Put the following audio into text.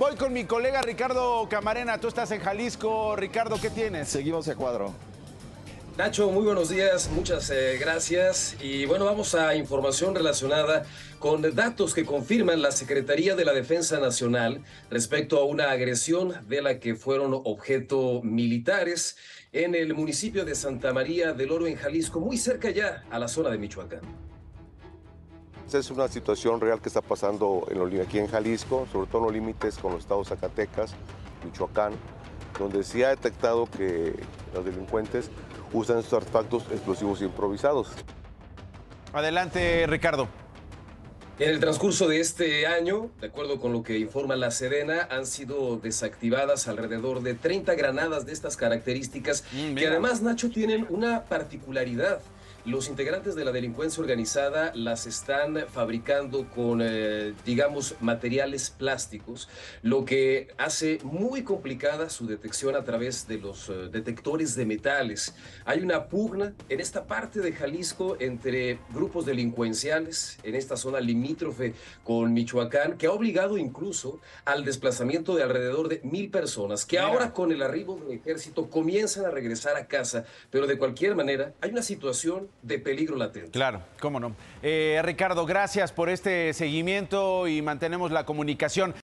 Voy con mi colega Ricardo Camarena. Tú estás en Jalisco. Ricardo, ¿qué tienes? Seguimos a cuadro. Nacho, muy buenos días, muchas eh, gracias. Y bueno, vamos a información relacionada con datos que confirman la Secretaría de la Defensa Nacional respecto a una agresión de la que fueron objeto militares en el municipio de Santa María del Oro, en Jalisco, muy cerca ya a la zona de Michoacán. Es una situación real que está pasando en aquí en Jalisco, sobre todo en los límites con los estados Zacatecas, Michoacán, donde se ha detectado que los delincuentes usan estos artefactos explosivos improvisados. Adelante, Ricardo. En el transcurso de este año, de acuerdo con lo que informa la Sedena, han sido desactivadas alrededor de 30 granadas de estas características, mm, que además, Nacho, tienen una particularidad. Los integrantes de la delincuencia organizada las están fabricando con, eh, digamos, materiales plásticos, lo que hace muy complicada su detección a través de los eh, detectores de metales. Hay una pugna en esta parte de Jalisco entre grupos delincuenciales, en esta zona limítrofe con Michoacán, que ha obligado incluso al desplazamiento de alrededor de mil personas, que ahora con el arribo del ejército comienzan a regresar a casa, pero de cualquier manera hay una situación de peligro latente. Claro, cómo no. Eh, Ricardo, gracias por este seguimiento y mantenemos la comunicación.